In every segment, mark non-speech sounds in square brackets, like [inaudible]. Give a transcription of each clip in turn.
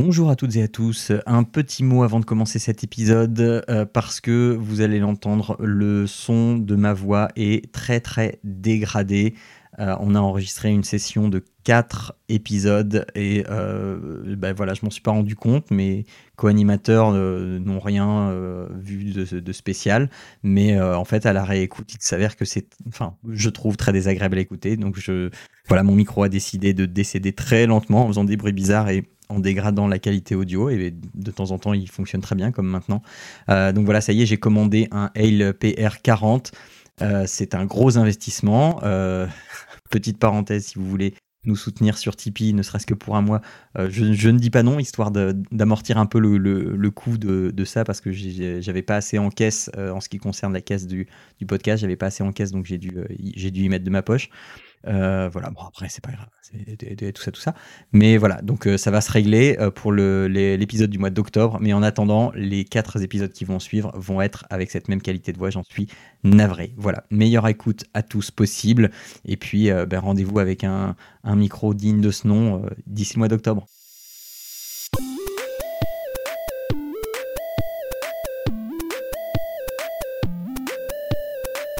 Bonjour à toutes et à tous. Un petit mot avant de commencer cet épisode euh, parce que vous allez l'entendre, le son de ma voix est très très dégradé. Euh, on a enregistré une session de 4 épisodes et euh, ben voilà, je m'en suis pas rendu compte. Mes co-animateurs n'ont rien vu de, spécial, mais en fait à la réécoute, il s'avère que c'est, enfin, je trouve très désagréable à écouter. Donc voilà, mon micro a décidé de décéder très lentement en faisant des bruits bizarres et en dégradant la qualité audio et de temps en temps il fonctionne très bien comme maintenant. Euh, donc voilà, ça y est, j'ai commandé un Hale PR40. Euh, c'est un gros investissement. Euh, petite parenthèse, si vous voulez nous soutenir sur Tipeee, ne serait-ce que pour un mois, je, ne dis pas non, histoire d'amortir un peu le, coût de, ça, parce que j'avais pas assez en caisse en ce qui concerne la caisse du, podcast, j'avais pas assez en caisse, donc j'ai dû y mettre de ma poche. Euh, voilà, bon après c'est pas grave, c'est tout ça, tout ça. Mais voilà, donc euh, ça va se régler euh, pour l'épisode du mois d'octobre. Mais en attendant, les quatre épisodes qui vont suivre vont être avec cette même qualité de voix, j'en suis navré. Voilà, meilleure écoute à tous possible. Et puis ben, rendez-vous avec un, un, micro digne de ce nom d'ici le mois d'octobre.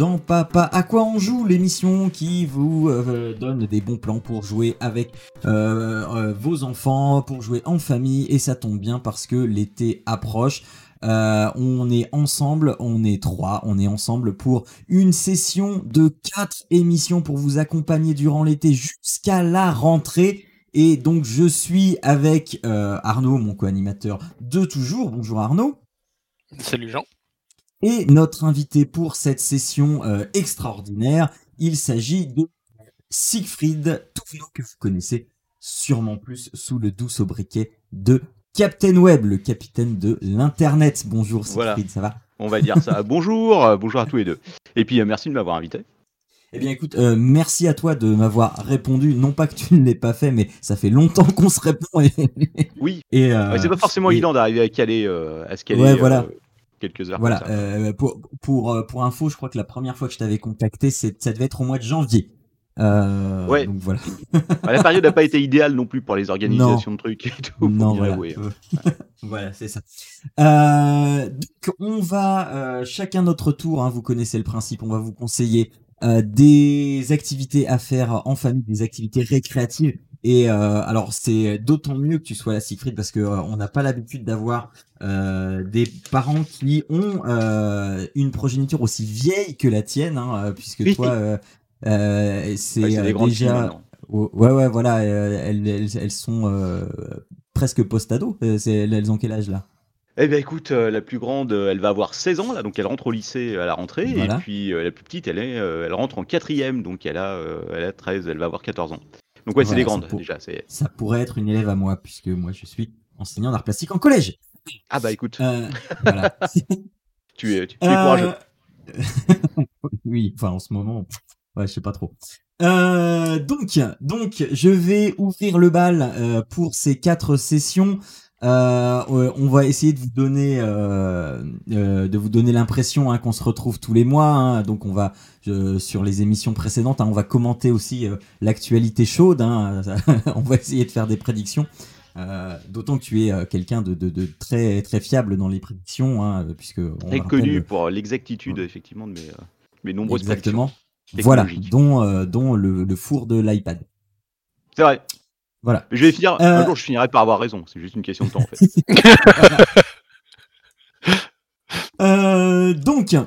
dans Papa à quoi on joue, l'émission qui vous euh, donne des bons plans pour jouer avec euh, euh, vos enfants, pour jouer en famille, et ça tombe bien parce que l'été approche. on est ensemble, on est trois, on est ensemble pour une session de quatre émissions pour vous accompagner durant l'été jusqu'à la rentrée. Et donc je suis avec Arnaud, mon co-animateur de toujours. Bonjour Arnaud. Salut Jean. Et notre invité pour cette session euh, extraordinaire, il s'agit de Siegfried Touvenot, que vous connaissez sûrement plus sous le doux sobriquet de Captain Web, le capitaine de l'Internet. Bonjour Siegfried, ça va? On va dire ça. [laughs] bonjour, euh, bonjour à tous les deux. Et puis euh, merci de m'avoir invité. Eh bien écoute, merci à toi de m'avoir répondu. Non pas que tu ne l'aies pas fait, mais ça fait longtemps qu'on se répond. oui. [laughs] Et c'est pas forcément évident d'arriver à caler, à ce caler. Ouais, voilà quelques heures. Voilà, euh, pour, pour, euh, pour info, je crois que la première fois que je t'avais contacté, ça devait être au mois de janvier. Euh, ouais. Donc voilà. [laughs] Bah, la période n'a pas été idéale non plus pour les organisations de trucs et tout. Non, voilà. Hein. [laughs] voilà, c'est ça. Euh, donc on va chacun notre tour. Hein, vous connaissez le principe. On va vous conseiller des activités à faire en famille, des activités récréatives et euh, alors c'est d'autant mieux que tu sois là Siegfried parce que euh, on n'a pas l'habitude d'avoir euh, des parents qui ont euh, une progéniture aussi vieille que la tienne, hein, puisque toi c'est déjà ouais ouais voilà elles, elles, elles sont presque post-ado. Elles ont quel âge là? Eh bien écoute, la plus grande, elle va avoir 16 ans là, donc elle rentre au lycée à la rentrée, et puis la plus petite, elle est, elle rentre en quatrième, donc elle a, elle a 13, elle va avoir 14 ans. Donc ouais, c'est des grandes déjà. Ça pourrait être une élève à moi, puisque moi je suis enseignant d'art plastique en collège. Ah bah écoute. Euh, voilà. [laughs] tu es, tu, es euh, courageux. [laughs] oui, enfin en ce moment, [laughs] ouais, je sais pas trop. Euh, donc, donc, je vais ouvrir le bal pour ces quatre sessions. Euh, on va essayer de vous donner, euh, euh, de vous donner l'impression hein, qu'on se retrouve tous les mois. Hein. donc on va sur les émissions précédentes, hein, on va commenter aussi l'actualité chaude. [laughs] On va essayer de faire des prédictions. D'autant que tu es quelqu'un de, de, très très fiable dans les prédictions, puisque très connu pour l'exactitude effectivement de mes, mes nombreuses Exactement. Voilà, dont dont le, le four de l'iPad. C'est vrai. Voilà. Je vais finir. Un euh, jour, je finirai par avoir raison. C'est juste une question de temps, en fait. [laughs] Euh,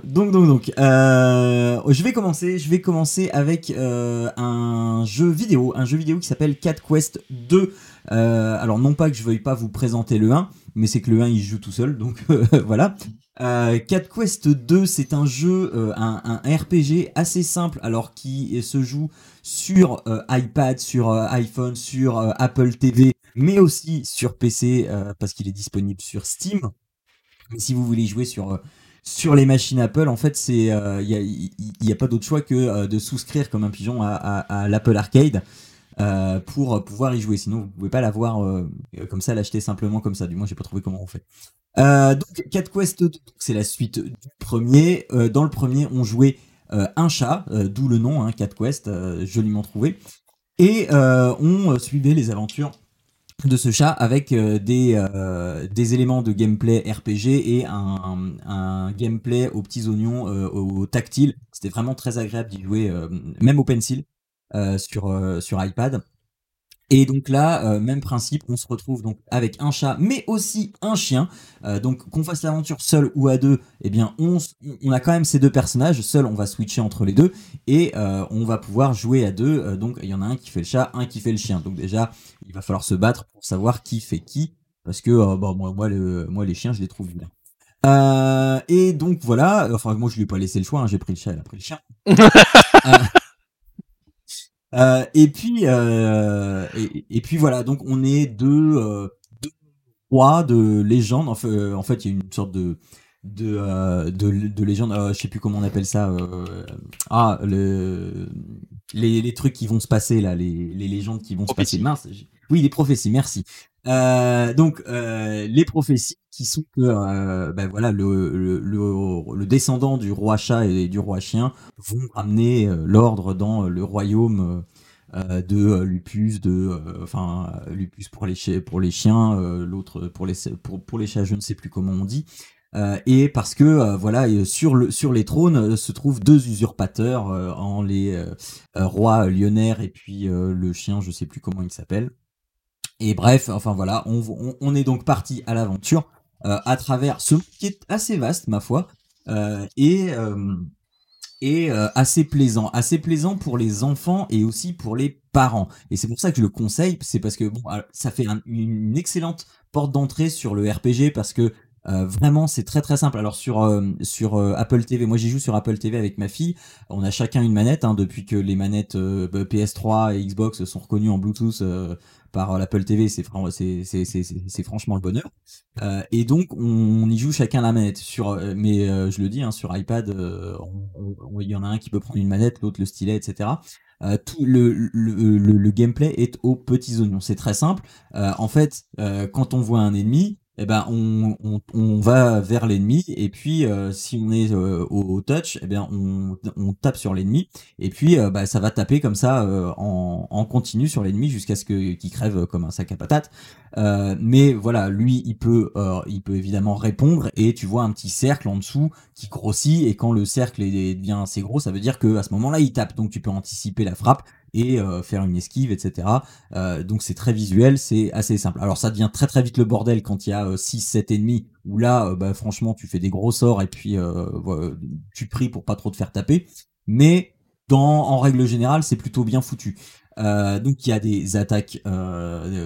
donc, donc, donc, euh, je vais commencer. Je vais commencer avec un jeu vidéo, un jeu vidéo qui s'appelle Cat Quest 2. alors non pas que je veuille pas vous présenter le 1, mais c'est que le 1 il joue tout seul, donc [laughs] voilà. Cat Quest 2, c'est un jeu, un, un, RPG assez simple, alors qui se joue sur euh, iPad, sur euh, iPhone, sur euh, Apple TV, mais aussi sur PC parce qu'il est disponible sur Steam. Mais si vous voulez jouer sur sur les machines Apple, en fait, c'est il n'y a, pas d'autre choix que de souscrire comme un pigeon à, l'Apple Arcade. pour pouvoir y jouer. Sinon, vous pouvez pas l'avoir comme ça, l'acheter simplement comme ça. Du moins, j'ai pas trouvé comment on fait. donc, Cat Quest c'est la suite du premier. dans le premier, on jouait un chat, d'où le nom, hein, Cat Quest, joliment trouvé. Et on suivait les aventures de ce chat avec euh, des, euh, des éléments de gameplay RPG et un, gameplay aux petits oignons euh, au tactile. C'était vraiment très agréable d'y jouer, même au pencil sur iPad. Et donc là, euh, même principe, on se retrouve donc avec un chat, mais aussi un chien. Euh, donc qu'on fasse l'aventure seul ou à deux, eh bien on, on, a quand même ces deux personnages. Seul, on va switcher entre les deux et euh, on va pouvoir jouer à deux. donc il y en a un qui fait le chat, un qui fait le chien. Donc déjà, il va falloir se battre pour savoir qui fait qui, parce que bon, moi, moi, le, moi les chiens, je les trouve bien. et donc voilà, enfin moi je lui ai pas laissé le choix, hein. j'ai pris le chat, elle a pris le chien. [laughs] Euh, et puis euh, et, puis voilà, donc on est deux, euh, deux rois de légende. En fait, en fait, il y a une sorte de de, euh, de, de légende, je sais plus comment on appelle ça. Ah, le, les, les trucs qui vont se passer là, les, les légendes qui vont se passer. Mince, oui, les prophéties, merci. Euh, donc euh, les prophéties qui sont que euh, ben voilà le, descendant du roi chat et du roi chien vont amener l'ordre dans le royaume de Lupus de enfin Lupus pour les pour les chiens l'autre pour les chats je ne sais plus comment on dit. Et parce que voilà sur le sur les trônes se trouvent deux usurpateurs en les rois Lionnaire et puis le chien je sais plus comment il s'appelle et bref, enfin voilà, on, est donc parti à l'aventure euh, à travers ce qui est assez vaste, ma foi, euh, et, euh, et assez plaisant. Assez plaisant pour les enfants et aussi pour les parents. Et c'est pour ça que je le conseille, c'est parce que bon, ça fait une excellente porte d'entrée sur le RPG parce que vraiment, c'est très très simple. Alors sur sur Apple TV, moi j'y joue sur Apple TV avec ma fille. On a chacun une manette hein, depuis que les manettes PS3 et Xbox sont reconnues en Bluetooth par l'Apple TV. C'est franchement le bonheur. et donc on, y joue chacun la manette. Sur mais je le dis hein, sur iPad, il y en a un qui peut prendre une manette, l'autre le stylet, etc. tout le, gameplay est aux petits oignons. C'est très simple. en fait, quand on voit un ennemi, eh ben on, on, va vers l'ennemi et puis euh, si on est euh, au, touch eh bien on, on tape sur l'ennemi et puis euh, bah, ça va taper comme ça en, en continu sur l'ennemi jusqu'à ce que qu'il crève comme un sac à patates. Mais voilà lui il peut il peut évidemment répondre et tu vois un petit cercle en dessous qui grossit et quand le cercle devient assez gros ça veut dire que à ce moment là il tape. Donc tu peux anticiper la frappe et euh, faire une esquive, etc. Euh, donc c'est très visuel, c'est assez simple. Alors ça devient très très vite le bordel quand il y a 6 euh, 7 ennemis où là bah, franchement tu fais des gros sorts et puis tu pries pour pas trop te faire taper. Mais dans en règle générale, c'est plutôt bien foutu. donc il y a des attaques,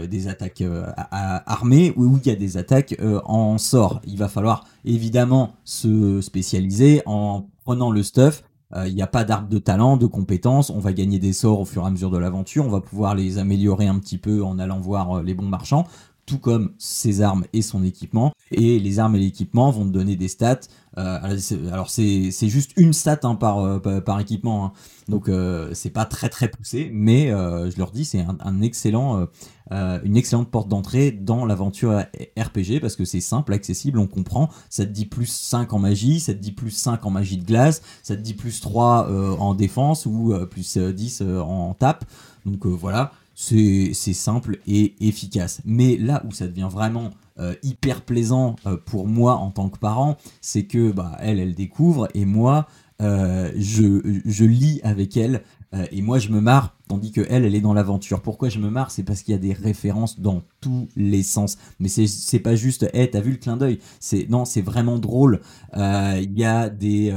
des attaques armées ou il y a des attaques en sort. Il va falloir évidemment se spécialiser en prenant le stuff euh, il n'y a pas d'arbre de talent, de compétences. On va gagner des sorts au fur et à mesure de l'aventure. On va pouvoir les améliorer un petit peu en allant voir euh, les bons marchands, tout comme ses armes et son équipement. Et les armes et l'équipement vont te donner des stats euh, alors c'est juste une stat hein, par, euh, par, équipement, hein. donc euh, c'est pas très très poussé, mais je leur dis c'est un, excellent, une excellente porte d'entrée dans l'aventure RPG parce que c'est simple, accessible, on comprend. Ça te dit plus 5 en magie, ça te dit plus 5 en magie de glace, ça te dit plus 3 en défense ou plus 10 en tape. Donc voilà, c'est simple et efficace. Mais là où ça devient vraiment euh, hyper plaisant euh, pour moi en tant que parent, c'est que bah, elle, elle découvre et moi, je, je lis avec elle et moi je me marre tandis que elle elle est dans l'aventure. Pourquoi je me marre? C'est parce qu'il y a des références dans tous les sens. Mais c'est c'est pas juste hey, t'as vu le clin d'œil? C'est non c'est vraiment drôle. Il y a des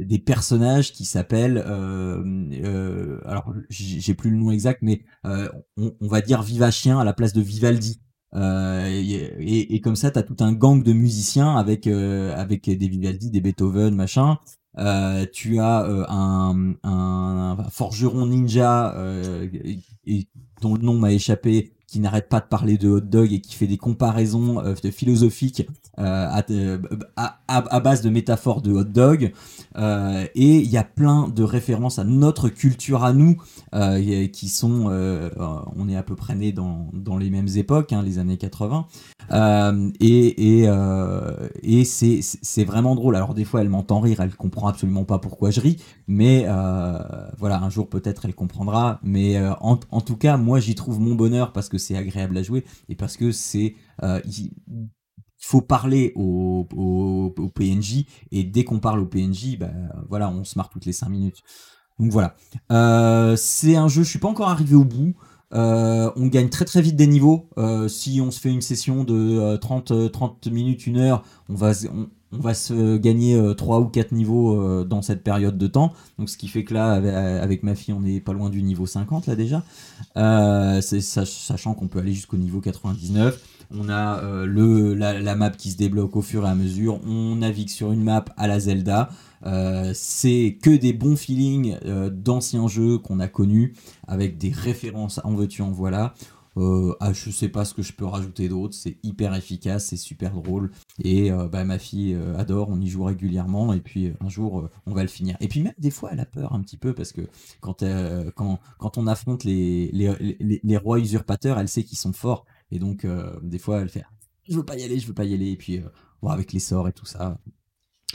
des personnages qui s'appellent alors j'ai plus le nom exact mais on, on, va dire Viva Chien à la place de Vivaldi. Euh, et, et, comme ça, tu as tout un gang de musiciens avec euh, avec des Vivaldi, des Beethoven, machin. Euh, tu as euh, un, forgeron ninja et, dont le nom m'a échappé, qui n'arrête pas de parler de hot dog et qui fait des comparaisons euh, philosophiques à, base de métaphores de hot dog. et il y a plein de références à notre culture à nous, qui sont, on est à peu près nés dans, dans les mêmes époques, hein, les années 80. Et et, et c'est vraiment drôle. Alors des fois, elle m'entend rire, elle comprend absolument pas pourquoi je ris, mais voilà, un jour peut-être elle comprendra. Mais en, en tout cas, moi j'y trouve mon bonheur parce que c'est agréable à jouer et parce que c'est euh, il faut parler au, au, PNJ et dès qu'on parle au PNJ, bah, voilà, on se marre toutes les 5 minutes. Donc voilà. Euh, c'est un jeu, je suis pas encore arrivé au bout. Euh, on gagne très très vite des niveaux. si on se fait une session de 30, 30 minutes, une heure, on va, on va se gagner 3 euh, ou 4 niveaux euh, dans cette période de temps. Donc ce qui fait que là, avec ma fille, on n'est pas loin du niveau 50 là déjà. Euh, sachant qu'on peut aller jusqu'au niveau 99. On a le, la, map qui se débloque au fur et à mesure. On navigue sur une map à la Zelda. C'est que des bons feelings d'anciens jeux qu'on a connus avec des références en veux-tu en voilà. Euh, ah, je sais pas ce que je peux rajouter d'autre. C'est hyper efficace, c'est super drôle. Et euh, bah, ma fille euh, adore, on y joue régulièrement. Et puis un jour, on va le finir. Et puis même des fois, elle a peur un petit peu parce que quand, quand, on affronte les, les, les, rois usurpateurs, elle sait qu'ils sont forts. Et donc, des fois, elle fait Je veux pas y aller, je veux pas y aller. Et puis, avec les sorts et tout ça.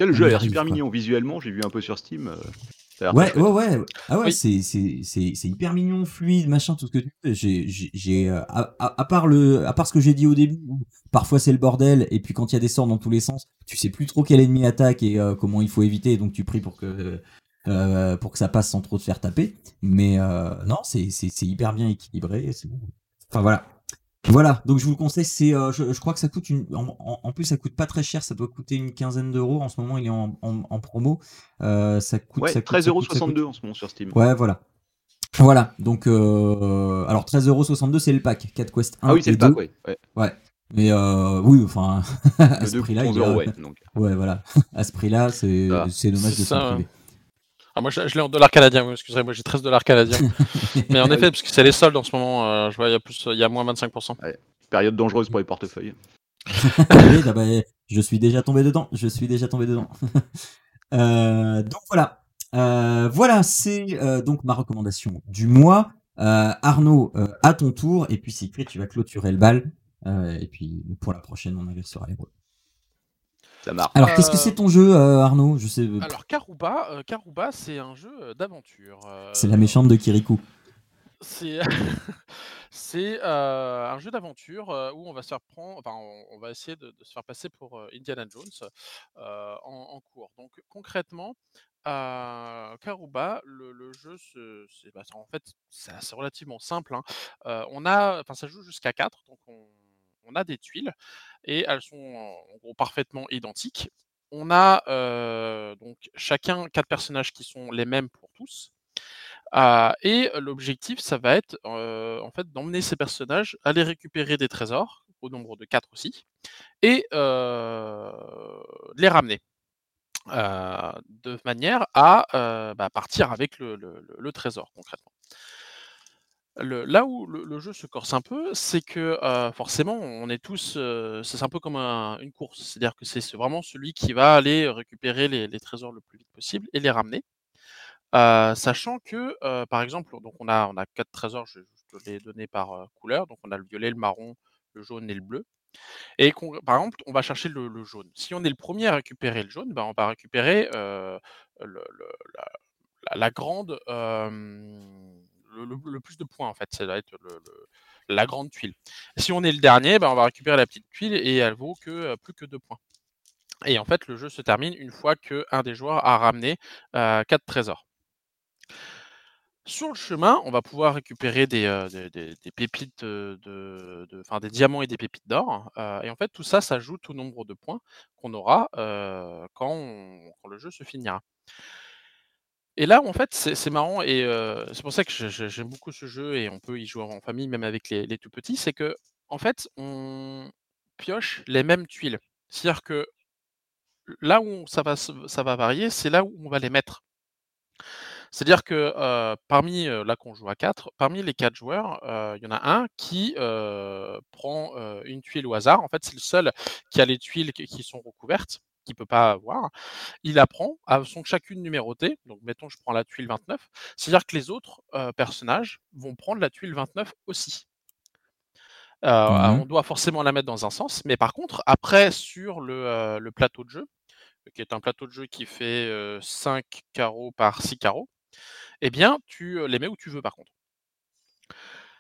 Le jeu a l'air super mignon visuellement, j'ai vu un peu sur Steam. Ouais, ouais, ouais, Ah ouais, c'est, c'est, c'est, c'est hyper mignon, fluide, machin, tout ce que tu veux. J'ai, j'ai, euh, à, à, part le, à part ce que j'ai dit au début, parfois c'est le bordel, et puis quand il y a des sorts dans tous les sens, tu sais plus trop quel ennemi attaque et euh, comment il faut éviter, donc tu pries pour que, euh, pour que ça passe sans trop te faire taper. Mais non, c'est, c'est, c'est hyper bien équilibré. C'est bon. Enfin voilà. Voilà, donc je vous le conseille, c'est, euh, je, crois que ça coûte une, en, plus ça coûte pas très cher, ça doit coûter une quinzaine d'euros. En ce moment, il est en, en, promo. Euh, ça coûte, ouais, 13,62€ en ce moment sur Steam. Ouais, voilà. Voilà, donc euh, alors 13,62€ c'est le pack 4 Quest 1 ah oui, c'est le pack, ouais. ouais. Mais euh, oui, enfin, [laughs] à ce prix-là, ouais, ouais, voilà, [laughs] à ce prix-là, c'est c'est dommage de s'en priver. Ah, moi, je, l'ai en dollars canadiens, excusez-moi, j'ai 13 dollars canadiens. [laughs] Mais en effet, parce que c'est les soldes en ce moment, euh, je vois, il y a, plus, il y a moins 25%. Période dangereuse pour les portefeuilles. [laughs] oui, bah, je suis déjà tombé dedans. Je suis déjà tombé dedans. [laughs] Euh, donc voilà. Euh, voilà, c'est donc ma recommandation du mois. Arnaud, à ton tour. Et puis Cyprien, tu vas clôturer le bal. et puis pour la prochaine, on inversera les rôles. Alors, qu'est-ce que c'est ton jeu, euh, Arnaud? Je sais. Euh, Alors, Karuba, euh, Karuba c'est un jeu d'aventure. C'est la méchante de Kirikou. C'est [laughs] c'est un jeu d'aventure où on va se faire prendre, enfin, on, va essayer de, se faire passer pour Indiana Jones en, cours. Donc, concrètement, Karuba, le, jeu, c'est bah, en fait, c'est relativement simple. Hein. on a, enfin, ça joue jusqu'à 4, donc on on a des tuiles et elles sont parfaitement identiques. On a donc chacun quatre personnages qui sont les mêmes pour tous. et l'objectif, ça va être en fait d'emmener ces personnages à les récupérer des trésors, au nombre de quatre aussi, et les ramener. de manière à bah, partir avec le trésor concrètement là où le, jeu se corse un peu, c'est que forcément, on est tous. c'est un peu comme une course. C'est-à-dire que c'est vraiment celui qui va aller récupérer les, trésors le plus vite possible et les ramener. sachant que, par exemple, donc on a, on a quatre trésors, je, te les donné par couleur. Donc on a le violet, le marron, le jaune et le bleu. Et par exemple, on va chercher le, jaune. Si on est le premier à récupérer le jaune, ben, on va récupérer la, grande le, plus de points, en fait. Ça va être la grande tuile. Si on est le dernier, ben, on va récupérer la petite tuile et elle vaut que euh, plus que deux points. Et en fait, le jeu se termine une fois qu'un des joueurs a ramené euh, quatre trésors. Sur le chemin, on va pouvoir récupérer des, euh, pépites, de, des diamants et des pépites d'or. et en fait, tout ça s'ajoute au nombre de points qu'on aura quand, le jeu se finira. Et là, en fait, c'est marrant et c'est pour ça que j'aime beaucoup ce jeu et on peut y jouer en famille, même avec les, tout petits, c'est que en fait, on pioche les mêmes tuiles. C'est-à-dire que là où ça va, varier, c'est là où on va les mettre. C'est-à-dire que parmi, là qu'on joue à 4, parmi les 4 joueurs, il y en a un qui prend une tuile au hasard. En fait, c'est le seul qui a les tuiles qui sont recouvertes, ne peut pas avoir. Il la prend, elles sont chacune numérotées. Donc, mettons, je prends la tuile 29. C'est-à-dire que les autres personnages vont prendre la tuile 29 aussi. Mmh on doit forcément la mettre dans un sens, mais par contre, après, sur le, plateau de jeu, qui est un plateau de jeu qui fait 5 carreaux par 6 carreaux, eh bien, tu les mets où tu veux par contre.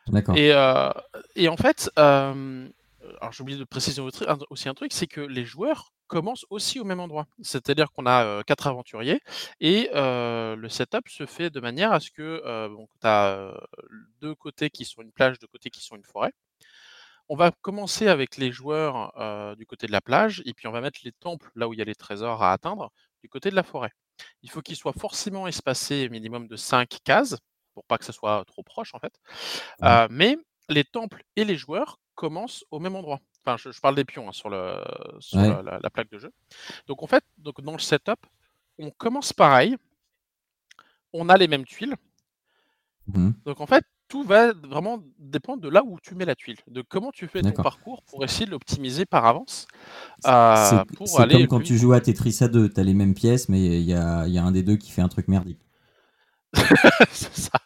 D'accord. Et, en fait, alors j'ai oublié de préciser aussi un truc, c'est que les joueurs commencent aussi au même endroit. C'est-à-dire qu'on a quatre aventuriers et le setup se fait de manière à ce que tu as deux côtés qui sont une plage, deux côtés qui sont une forêt. On va commencer avec les joueurs du côté de la plage, et puis on va mettre les temples là où il y a les trésors à atteindre, du côté de la forêt. Il faut qu'ils soient forcément espacés minimum de 5 cases, pour pas que ça soit trop proche en fait. mais les temples et les joueurs commencent au même endroit. Enfin, je, parle des pions hein, sur, le, la, plaque de jeu. Donc en fait, donc dans le setup, on commence pareil. On a les mêmes tuiles. Mmh donc en fait, tout va vraiment dépendre de là où tu mets la tuile, de comment tu fais ton parcours pour essayer de l'optimiser par avance. Euh, c'est comme quand tu joues à Tetris à 2, tu as les mêmes pièces, mais il y a, un des deux qui fait un truc merdique. [laughs] c'est ça.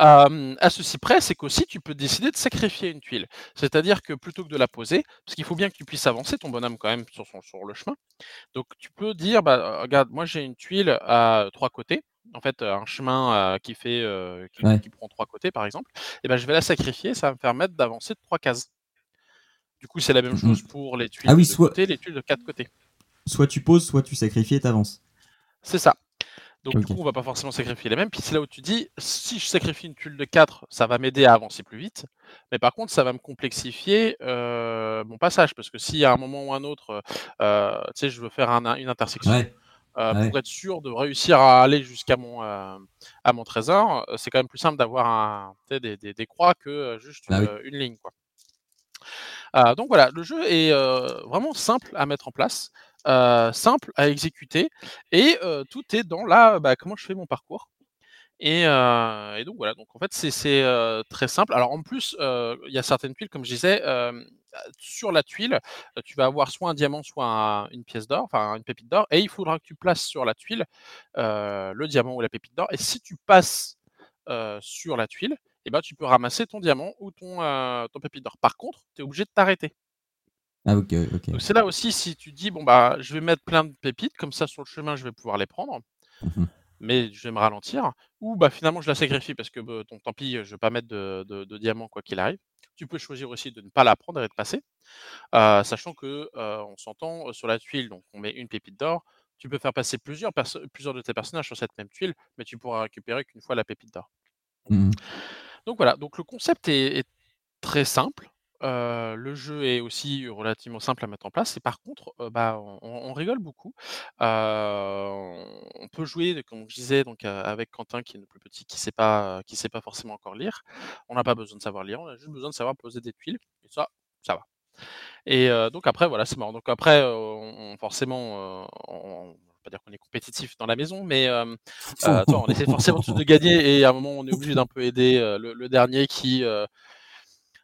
Euh, à ceci près, c'est qu'aussi tu peux décider de sacrifier une tuile. C'est-à-dire que plutôt que de la poser, parce qu'il faut bien que tu puisses avancer ton bonhomme quand même sur, son, sur le chemin, donc tu peux dire, bah, regarde, moi j'ai une tuile à trois côtés, en fait, un chemin qui fait qui, prend trois côtés, par exemple, et ben je vais la sacrifier, ça va me permettre d'avancer de trois cases. Du coup, c'est la même mmh chose pour les tuiles ah de côté, les tuiles de quatre côtés. Soit tu poses, soit tu sacrifies et t'avances. C'est ça. Donc du coup, on va pas forcément sacrifier les mêmes. Puis c'est là où tu dis, si je sacrifie une tuile de 4, ça va m'aider à avancer plus vite. Mais par contre, ça va me complexifier mon passage. Parce que si à un moment ou un autre, tu sais, je veux faire une intersection, euh, pour être sûr de réussir à aller jusqu'à mon, euh, à mon trésor, euh, c'est quand même plus simple d'avoir des, des, des, croix que juste bah une, ligne. Quoi. donc voilà, le jeu est vraiment simple à mettre en place, simple à exécuter, et tout est dans la bah, comment je fais mon parcours. Et, donc voilà, donc en fait c'est très simple. Alors en plus, il y a certaines tuiles, comme je disais, sur la tuile, tu vas avoir soit un diamant, soit une pièce d'or, enfin une pépite d'or, et il faudra que tu places sur la tuile le diamant ou la pépite d'or. Et si tu passes sur la tuile, et eh ben, tu peux ramasser ton diamant ou ton, ton pépite d'or. Par contre, tu es obligé de t'arrêter. Ah ok, ok. Donc c'est là aussi si tu dis bon bah je vais mettre plein de pépites, comme ça sur le chemin je vais pouvoir les prendre. Mmh mais je vais me ralentir, ou bah finalement je la sacrifie parce que bah, tant pis, je ne vais pas mettre de, de, diamant quoi qu'il arrive. Tu peux choisir aussi de ne pas la prendre et de passer, sachant que on s'entend sur la tuile, donc on met une pépite d'or. Tu peux faire passer plusieurs, plusieurs de tes personnages sur cette même tuile, mais tu pourras récupérer qu'une fois la pépite d'or. Mmh donc voilà, donc le concept est très simple le jeu est aussi relativement simple à mettre en place et par contre, bah, on rigole beaucoup. on peut jouer, comme je disais, donc avec Quentin qui est le plus petit, qui sait pas qui sait pas forcément encore lire. On n'a pas besoin de savoir lire, on a juste besoin de savoir poser des tuiles et ça, ça va. Et donc après voilà, c'est marrant. Donc après, on forcément, on pas dire qu'on est compétitif dans la maison, mais on essaie forcément de gagner et à un moment, on est obligé d'un peu aider, le dernier qui,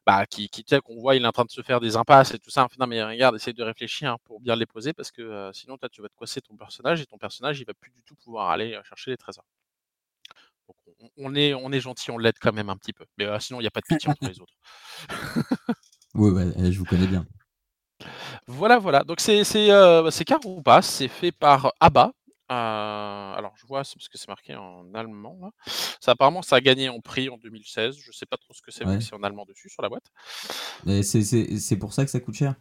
bah, qui, qui qu'on voit, il est en train de se faire des impasses et tout ça. non, mais regarde, essaye de réfléchir hein, pour bien les poser parce que sinon, toi, tu vas te coincer ton personnage et ton personnage, il va plus du tout pouvoir aller chercher les trésors. Donc, on, est, on est gentil, on l'aide quand même un petit peu. Mais sinon, il n'y a pas de pitié entre les autres. [laughs] oui, eh, je vous connais bien. Voilà, voilà. Donc, c'est euh, car ou pas, c'est fait par ABBA, euh, alors je vois, c'est parce que c'est marqué en allemand Ça apparemment ça a gagné en prix en 2016. Je sais pas trop ce que c'est, c'est en allemand dessus sur la boîte. c'est pour ça que ça coûte cher?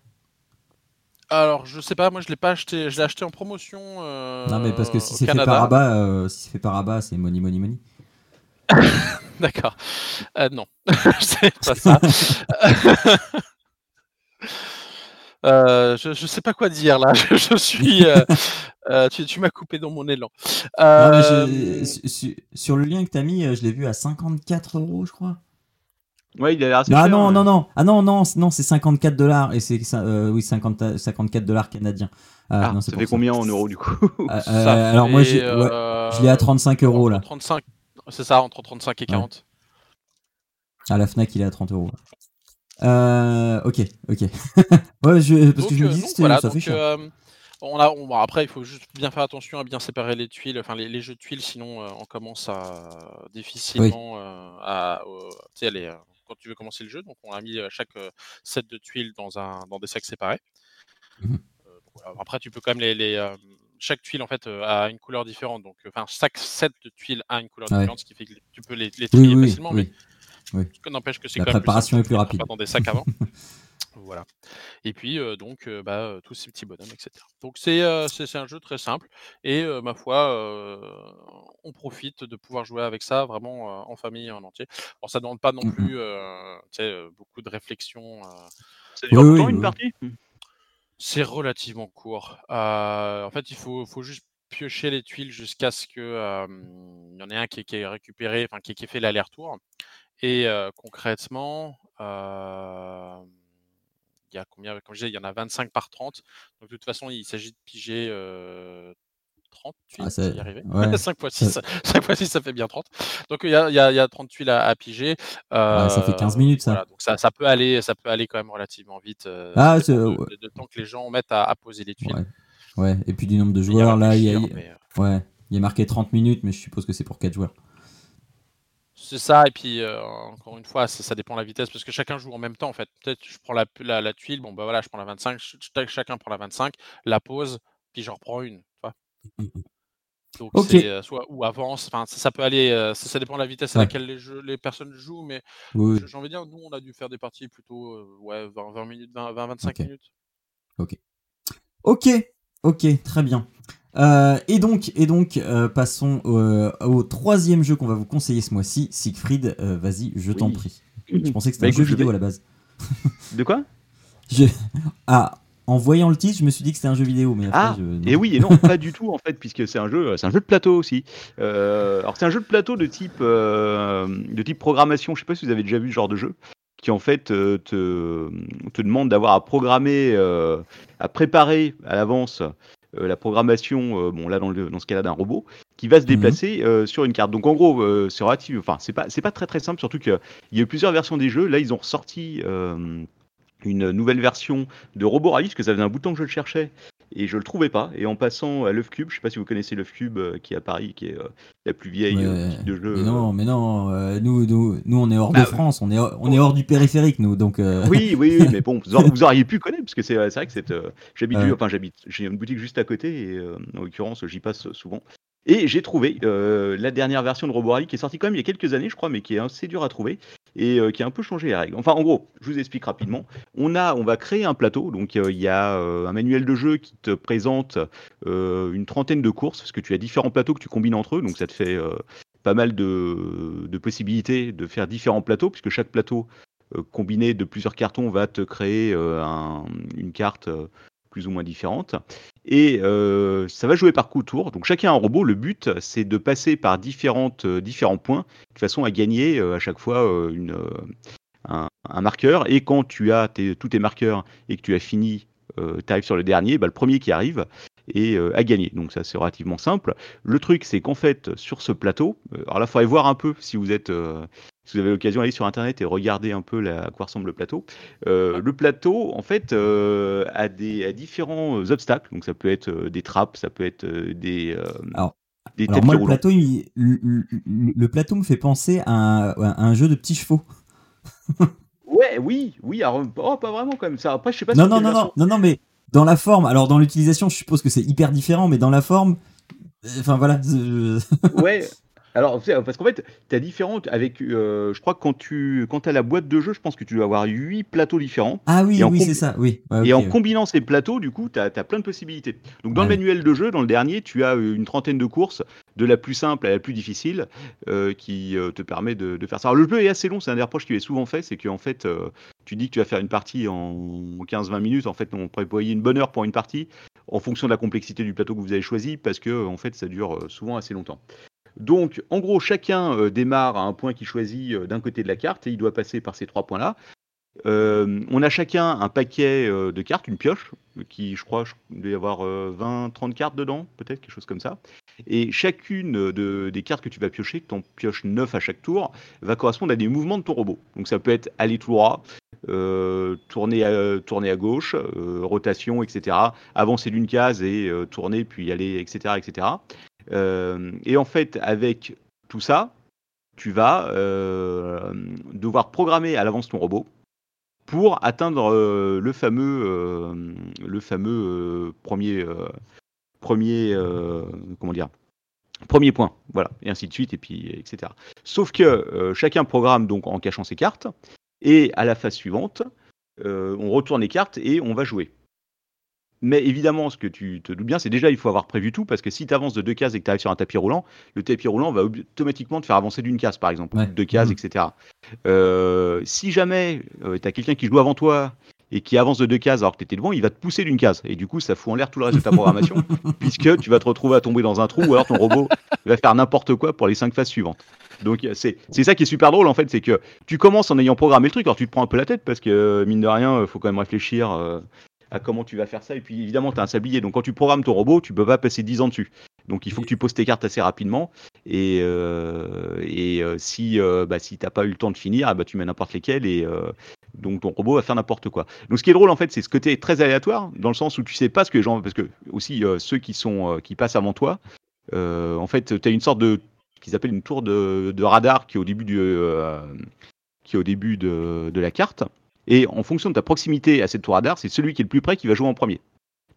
Alors je sais pas, moi je l'ai pas acheté, je l'ai acheté en promotion, Non mais parce que si c'est fait par euh, si c'est fait par c'est money money money. [laughs] D'accord. Euh, non, [laughs] c'est pas ça. [laughs] je, je sais pas quoi dire là. [laughs] Je, suis, euh, tu, m'as coupé dans mon élan. Euh, sur le lien que tu as mis, euh, je l'ai vu à 54 euros, je crois. Ouais, il a l'air assez ah, Non, non, non, ah non, non, non, c'est 54 dollars et c'est oui 50, 54 dollars canadiens. Ah, ça fait combien en euros du coup [laughs] Alors moi j'ai Je l'ai à 35 euros là. 35, c'est ça, entre 35 et 40. À la Fnac, il est à 30 euros. Euh, ok, ok. [laughs] ouais, je, parce que je me dis, ça fait cher. On a, après, il faut juste bien faire attention à bien séparer les tuiles, enfin les, jeux de tuiles, sinon on commence à difficilement à, aller, quand tu veux commencer le jeu. Donc on a mis chaque set de tuiles dans, un, dans des sacs séparés. Mmh après, tu peux quand même les, chaque tuile en fait a une couleur différente. Donc, enfin, chaque set de tuiles a une couleur différente, ce qui fait que tu peux les, trier facilement. mais n'empêche que c'est la préparation est plus rapide. Dans des sacs avant. [laughs] voilà. Et puis donc bah, tous ces petits bonhommes, etc. Donc c'est c'est un jeu très simple et ma foi, on profite de pouvoir jouer avec ça vraiment en famille en entier. Bon, ça ne demande pas non plus beaucoup de réflexion. Ça dure longtemps une partie? C'est relativement court. en fait, il faut, faut juste piocher les tuiles jusqu'à ce que il y en ait un qui, qui est récupéré, enfin qui, qui fait l'aller-retour. Et concrètement, il y a combien? Comme je disais, il y en a 25 par 30. Donc de toute façon, il s'agit de piger 30 tuiles, ah, y arriver. 5 x 6, 5 x 6, ça fait bien 30. Donc il y a, y a, y a 30 tuiles à, piger. ça fait 15 minutes, ça. donc ça, ça, peut aller, ça peut aller quand même relativement vite. ah, de, de, temps que les gens mettent à, à poser les tuiles. Ouais. et puis du nombre de joueurs, là, il y a, ouais, il y a marqué 30 minutes, mais je suppose que c'est pour 4 joueurs. C'est ça, et puis encore une fois, ça, dépend de la vitesse, parce que chacun joue en même temps en fait. Peut-être je prends la, la, tuile, bon bah voilà, je prends la 25, chacun prend la 25, la pose, puis j'en reprends une. Donc c'est soit ou avance, enfin ça, peut aller, ça, dépend de la vitesse à laquelle les, jeux, les personnes jouent, mais j'ai envie de dire, nous on a dû faire des parties plutôt ouais, 20, minutes, 20, 25 minutes. Ok. Ok, ok, très bien. Euh, et donc, et donc euh, passons euh, au, troisième jeu qu'on va vous conseiller ce mois-ci. Siegfried, vas-y, je t'en prie. [laughs] Je pensais que c'était bah, un jeu vidéo à la base. De quoi? [laughs] Ah, en voyant le titre, je me suis dit que c'était un jeu vidéo, mais ah, et oui et non, pas du tout en fait, puisque c'est un jeu, c'est un jeu de plateau aussi. alors c'est un jeu de plateau de type, de type programmation. Je sais pas si vous avez déjà vu ce genre de jeu, qui en fait te, te demande d'avoir à programmer, à préparer à l'avance la programmation, euh, bon là dans, le, dans ce cas-là d'un robot, qui va se mhm. déplacer euh, sur une carte. Donc en gros, c'est relatif, enfin c'est pas c'est pas très très simple, surtout qu'il y a eu plusieurs versions des jeux. Là ils ont ressorti une nouvelle version de Robot Rally, parce que ça faisait un bout de temps que je le cherchais et je le trouvais pas. Et en passant à l'œuf cube, je sais pas si vous connaissez l'œuf cube qui est à Paris, qui est la plus vieille de jeu. Mais non, mais non, nous, nous, nous, on est hors de bah, France, on est, on est hors du périphérique, nous, donc. Oui, oui, mais bon, vous, auriez pu connaître, parce que c'est vrai que c'est, j'habite, enfin j'habite, j'ai une boutique juste à côté et en l'occurrence j'y passe souvent. Et j'ai trouvé la dernière version de Robot Rally qui est sortie quand même il y a quelques années, je crois, mais qui est assez dur à trouver et qui a un peu changé les règles. Enfin, en gros, je vous explique rapidement. On a, on va créer un plateau. Donc, il y a un manuel de jeu qui te présente une trentaine de courses, parce que tu as différents plateaux que tu combines entre eux. Donc, ça te fait pas mal de, possibilités de faire différents plateaux, puisque chaque plateau combiné de plusieurs cartons va te créer une carte plus ou moins différente. Et ça va jouer par coup tour. Donc chacun a un robot. Le but, c'est de passer par différentes, différents points de façon à gagner à chaque fois une, un, marqueur. Et quand tu as tous tes marqueurs et que tu as fini, tu arrives sur le dernier, bah, le premier qui arrive et à gagner. Donc ça c'est relativement simple. Le truc c'est qu'en fait sur ce plateau, alors là il faudrait voir un peu si vous êtes si vous avez l'occasion d'aller sur internet et regarder un peu à quoi ressemble le plateau. le plateau en fait a des différents obstacles. Donc ça peut être des trappes, ça peut être des alors, des alors moi, le plateau, le, plateau me fait penser à un, jeu de petits chevaux. [laughs] ouais, oui, oui, oh, pas vraiment quand même. Ça, après, je sais pas. Non, non, non, non, non, non, mais dans la forme, alors dans l'utilisation, je suppose que c'est hyper différent, mais dans la forme, enfin voilà. ouais. Alors, parce qu'en fait, tu as différentes avec. Euh, je crois que quand tu quand as la boîte de jeu, je pense que tu dois avoir 8 plateaux différents. Ah oui, oui, c'est ça, oui. et en combinant ces plateaux, du coup, tu as, plein de possibilités. Donc, dans le manuel de jeu, dans le dernier, tu as une trentaine de courses, de la plus simple à la plus difficile, euh, qui euh, te permet de, faire ça. Alors, le jeu est assez long, c'est un des reproches qui est souvent fait, c'est qu'en fait, tu dis que tu vas faire une partie en 15-20 minutes. En fait, on prévoyait une bonne heure pour une partie en fonction de la complexité du plateau que vous avez choisi, parce que en fait, ça dure souvent assez longtemps. Donc, en gros, chacun euh, démarre à un point qu'il choisit euh, d'un côté de la carte et il doit passer par ces trois points-là. Euh, on a chacun un paquet de cartes, une pioche, qui je crois, doit y avoir 20, 30 cartes dedans, peut-être, quelque chose comme ça. Et chacune de, des cartes que tu vas piocher, que tu en pioches 9 à chaque tour, va correspondre à des mouvements de ton robot. Donc ça peut être aller tout droit, tourner, à, tourner à gauche, rotation, etc. Avancer d'une case et tourner, puis aller, etc. etc. et en fait, avec tout ça, tu vas devoir programmer à l'avance ton robot pour atteindre euh, le fameux, euh, le fameux euh, premier, premier, comment dire, premier point, voilà, et ainsi de suite, et puis etc. Sauf que chacun programme donc en cachant ses cartes, et à la phase suivante, on retourne les cartes et on va jouer. Mais évidemment, ce que tu te doutes bien, c'est déjà, il faut avoir prévu tout, parce que si tu avances de deux cases et que tu arrives sur un tapis roulant, le tapis roulant va automatiquement te faire avancer d'une case, par exemple, deux cases, mmh. etc. Euh, si jamais euh, tu as quelqu'un qui joue avant toi et qui avance de deux cases alors que tu étais devant, il va te pousser d'une case. Et du coup, ça fout en l'air tout le reste de ta programmation, [laughs] puisque tu vas te retrouver à tomber dans un trou, ou alors ton robot va faire n'importe quoi pour les cinq phases suivantes. Donc c'est ça qui est super drôle en fait, c'est que tu commences en ayant programmé le truc, alors tu te prends un peu la tête parce que mine de rien, il faut quand même réfléchir euh, à comment tu vas faire ça. Et puis évidemment, tu as un sablier. Donc quand tu programmes ton robot, tu peux pas passer 10 ans dessus. Donc il faut que tu poses tes cartes assez rapidement. Et, euh, et euh, si, euh, bah, si tu n'as pas eu le temps de finir, bah, tu mets n'importe lesquels. Et donc ton robot va faire n'importe quoi. Donc ce qui est drôle en fait, c'est ce côté très aléatoire, dans le sens où tu sais pas ce que les gens. Parce que aussi ceux qui, sont, qui passent avant toi, en fait, tu as une sorte de. qu'ils appellent une tour de, radar qui est au début, du, qui au début de la carte. Et en fonction de ta proximité à cette tour radar, c'est celui qui est le plus près qui va jouer en premier.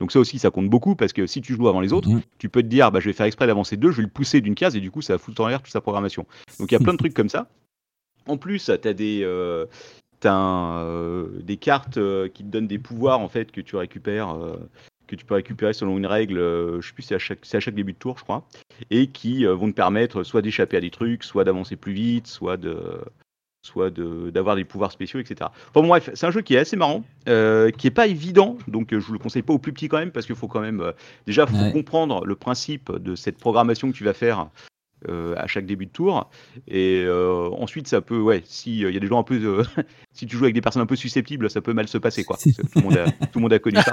Donc ça aussi, ça compte beaucoup parce que si tu joues avant les autres, tu peux te dire, bah, je vais faire exprès d'avancer deux, je vais le pousser d'une case et du coup, ça va foutre en l'air toute sa programmation. Donc il y a plein de trucs comme ça. En plus, tu as des, euh, euh, des cartes euh, qui te donnent des pouvoirs en fait que tu récupères. que tu peux récupérer selon une règle, je sais plus, c'est à, chaque, à chaque début de tour, je crois, et qui vont te permettre soit d'échapper à des trucs, soit d'avancer plus vite, soit de, soit d'avoir des pouvoirs spéciaux, etc. Enfin bon, bref, c'est un jeu qui est assez marrant, euh, qui est pas évident, donc euh, je vous le conseille pas au plus petit quand même, parce qu'il faut quand même euh, déjà faut comprendre le principe de cette programmation que tu vas faire à chaque début de tour, et ensuite ça peut, ouais, si il y a des gens un peu, [laughs] si tu joues avec des personnes un peu susceptibles, ça peut mal se passer quoi. Tout le, monde a, [laughs] tout le monde a connu ça.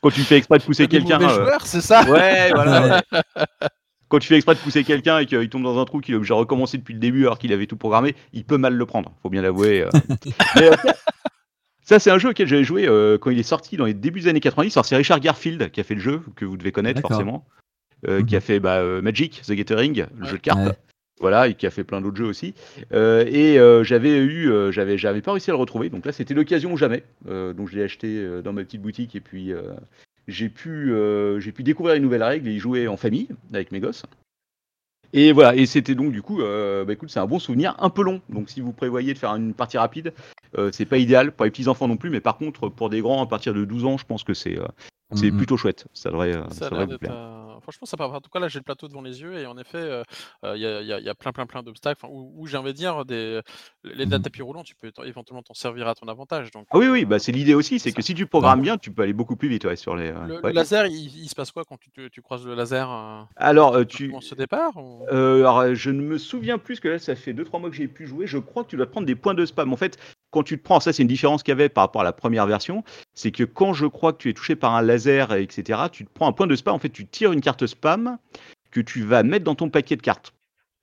Quand tu fais exprès de pousser quelqu'un. c'est ça? Ouais, voilà quand tu fais exprès de pousser quelqu'un et qu'il tombe dans un trou qu'il est obligé de recommencer depuis le début alors qu'il avait tout programmé, il peut mal le prendre, faut bien l'avouer. Euh. [laughs] Euh, ça, c'est un jeu auquel j'avais joué euh, quand il est sorti dans les débuts des années 90. c'est Richard Garfield qui a fait le jeu, que vous devez connaître forcément, qui a mhm. fait bah, Magic, The Gathering, le jeu de cartes. Voilà, et qui a fait plein d'autres jeux aussi. et j'avais eu, j'avais, j'avais pas réussi à le retrouver. Donc là, c'était l'occasion ou jamais. donc je l'ai acheté dans ma petite boutique et puis j'ai pu, euh, j'ai pu découvrir une nouvelle règle et y jouer en famille avec mes gosses. Et voilà, et c'était donc du coup, euh, bah, écoute, c'est un bon souvenir, un peu long. Donc si vous prévoyez de faire une partie rapide, euh, c'est pas idéal pour les petits enfants non plus, mais par contre pour des grands à partir de 12 ans, je pense que c'est c'est mm-hmm. plutôt chouette. Ça devrait, ça, devrait vous plaire franchement, ça En tout cas, là, j'ai le plateau devant les yeux et en effet, euh, euh, il y, a, plein, plein, plein d'obstacles. Où, j'ai envie de dire, des, les mmh tapis roulants, tu peux éventuellement t'en servir à ton avantage. Donc, ah oui, oui, bah, c'est l'idée aussi. C'est que si tu programmes bien, tu peux aller beaucoup plus vite sur les. Euh, le, laser, il, se passe quoi quand tu, tu croises le laser Alors, tu. ce départ alors, je ne me souviens plus que là, ça fait 2-3 mois que j'ai pu jouer. Je crois que tu dois prendre des points de spam. En fait, quand tu te prends, ça c'est une différence qu'il y avait par rapport à la première version, c'est que quand je crois que tu es touché par un laser, etc., tu te prends un point de spam, en fait tu tires une carte spam que tu vas mettre dans ton paquet de cartes.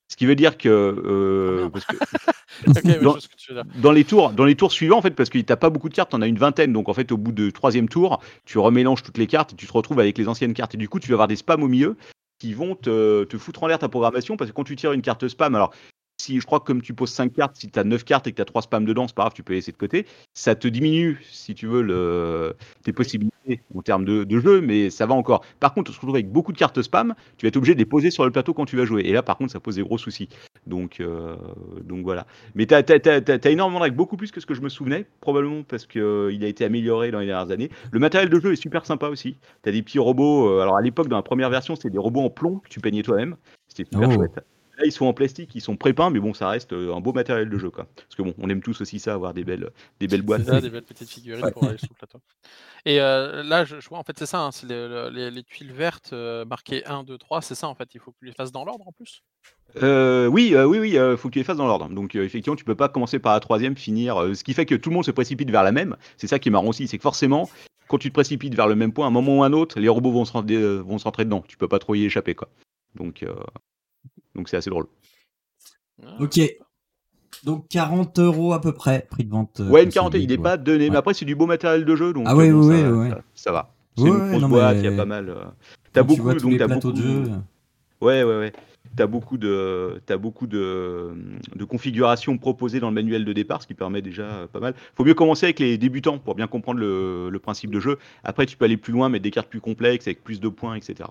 Ce qui veut dire que, euh, [laughs] dans, les tours, dans les tours suivants, en fait, parce que tu n'as pas beaucoup de cartes, en as une vingtaine, donc en fait, au bout du troisième tour, tu remélanges toutes les cartes et tu te retrouves avec les anciennes cartes. Et du coup, tu vas avoir des spams au milieu qui vont te, te foutre en l'air ta programmation, parce que quand tu tires une carte spam, alors si je crois que comme tu poses 5 cartes, si tu as 9 cartes et que tu as 3 spams dedans, c'est pas grave, tu peux laisser de côté. Ça te diminue, si tu veux, le, tes possibilités en termes de, jeu, mais ça va encore. Par contre, tu te retrouves avec beaucoup de cartes spam, tu vas être obligé de les poser sur le plateau quand tu vas jouer. Et là, par contre, ça pose des gros soucis. Donc, euh, donc voilà. Mais tu as, énormément de règles, beaucoup plus que ce que je me souvenais, probablement parce qu'il euh, a été amélioré dans les dernières années. Le matériel de jeu est super sympa aussi. Tu as des petits robots. Euh, alors à l'époque, dans la première version, c'était des robots en plomb que tu peignais toi-même. C'était super oh. chouette. Là, ils sont en plastique, ils sont prépeints, mais bon, ça reste un beau matériel de jeu, quoi. Parce que bon, on aime tous aussi ça, avoir des belles, des belles boîtes. Ça, des belles petites figurines pour aller [laughs] sur le plateau. Et là, je, vois, en fait, c'est ça, hein, c'est les, tuiles vertes marquées 1, 2, 3, c'est ça, en fait, il faut que tu les fasses dans l'ordre en plus? Oui, oui, oui, il faut que tu les fasses dans l'ordre. Donc, effectivement, tu peux pas commencer par la troisième, finir. ce qui fait que tout le monde se précipite vers la même. C'est ça qui est marrant aussi, c'est que forcément, quand tu te précipites vers le même point, à un moment ou un autre, les robots vont se, rentrer, vont se rentrer dedans. Tu peux pas trop y échapper, quoi. Donc, donc c'est assez drôle. Ah, ok. Donc 40 euros à peu près, prix de vente. Euh, ouais, une quarantaine, il n'est pas donné, mais après c'est du beau matériel de jeu, donc ah ouais, euh, ouais, ouais, ça, va. C'est une grosse boîte, il y a pas mal. Euh, t'as beaucoup, tu donc t'as beaucoup de. Ouais, ouais, ouais. T'as beaucoup de, as beaucoup de, de configurations proposées dans le manuel de départ, ce qui permet déjà pas mal. Faut mieux commencer avec les débutants pour bien comprendre le, le principe de jeu. Après, tu peux aller plus loin, mettre des cartes plus complexes avec plus de points, etc.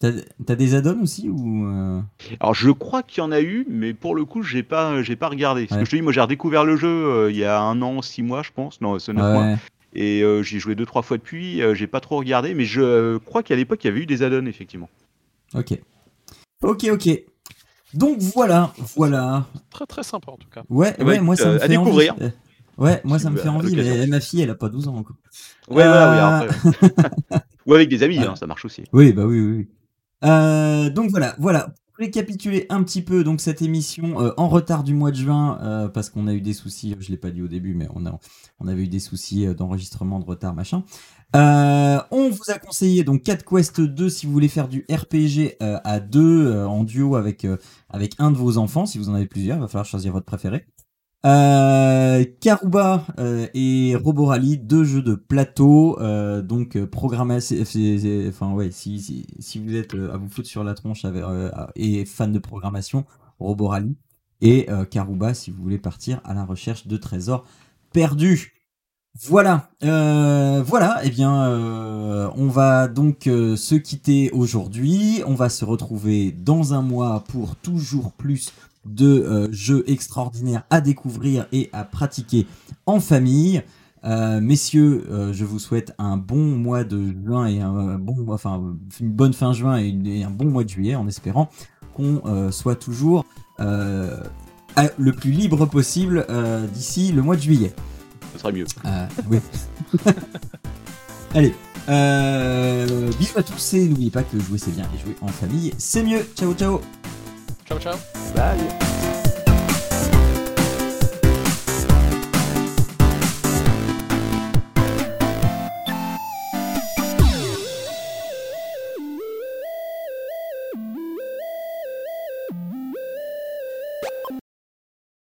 T'as des add-ons aussi ou euh? Alors je crois qu'il y en a eu, mais pour le coup j'ai pas j'ai pas regardé. Parce que je te dis, moi j'ai redécouvert le jeu euh, il y a un an, six mois je pense, non c'est neuf mois. Et euh, j'ai joué deux trois fois depuis. j'ai pas trop regardé, mais je crois qu'à l'époque il y avait eu des add-ons effectivement. Ok, ok, ok. Donc voilà, voilà. Très très sympa en tout cas. Ouais, eh ben, ouais, moi ça me fait découvrir. envie. Ouais, moi ça me fait envie, mais ma fille elle a pas 12 ans encore. Ouais, oui, après. [laughs] Ou avec des amis, hein, ça marche aussi. Oui, bah oui, oui. Euh, donc voilà, voilà. Pour récapituler un petit peu donc cette émission euh, en retard du mois de juin euh, parce qu'on a eu des soucis, je l'ai pas dit au début, mais on a on avait eu des soucis d'enregistrement, de retard, machin. on vous a conseillé donc 4 Quest 2 si vous voulez faire du RPG à deux en duo avec avec un de vos enfants. Si vous en avez plusieurs, il va falloir choisir votre préféré. Euh, euh, et Roborally, deux jeux de plateau, euh, donc euh, programmé, enfin ouais, si, vous êtes à vous foutre sur la tronche et fan de programmation, Roborally et Karuba si vous voulez partir à la recherche de trésors perdus. Voilà, voilà, eh bien, on va donc se quitter aujourd'hui. On va se retrouver dans un mois pour toujours plus de euh, jeux extraordinaires à découvrir et à pratiquer en famille. Euh, messieurs, euh, je vous souhaite un bon mois de juin et un bon, enfin une bonne fin juin et, un bon mois de juillet, en espérant qu'on soit toujours le plus libre possible d'ici le mois de juillet. Ce sera mieux. oui. [laughs] Allez, bisous à tous et n'oubliez pas que jouer c'est bien et jouer en famille c'est mieux. Ciao ciao. Ciao, ciao.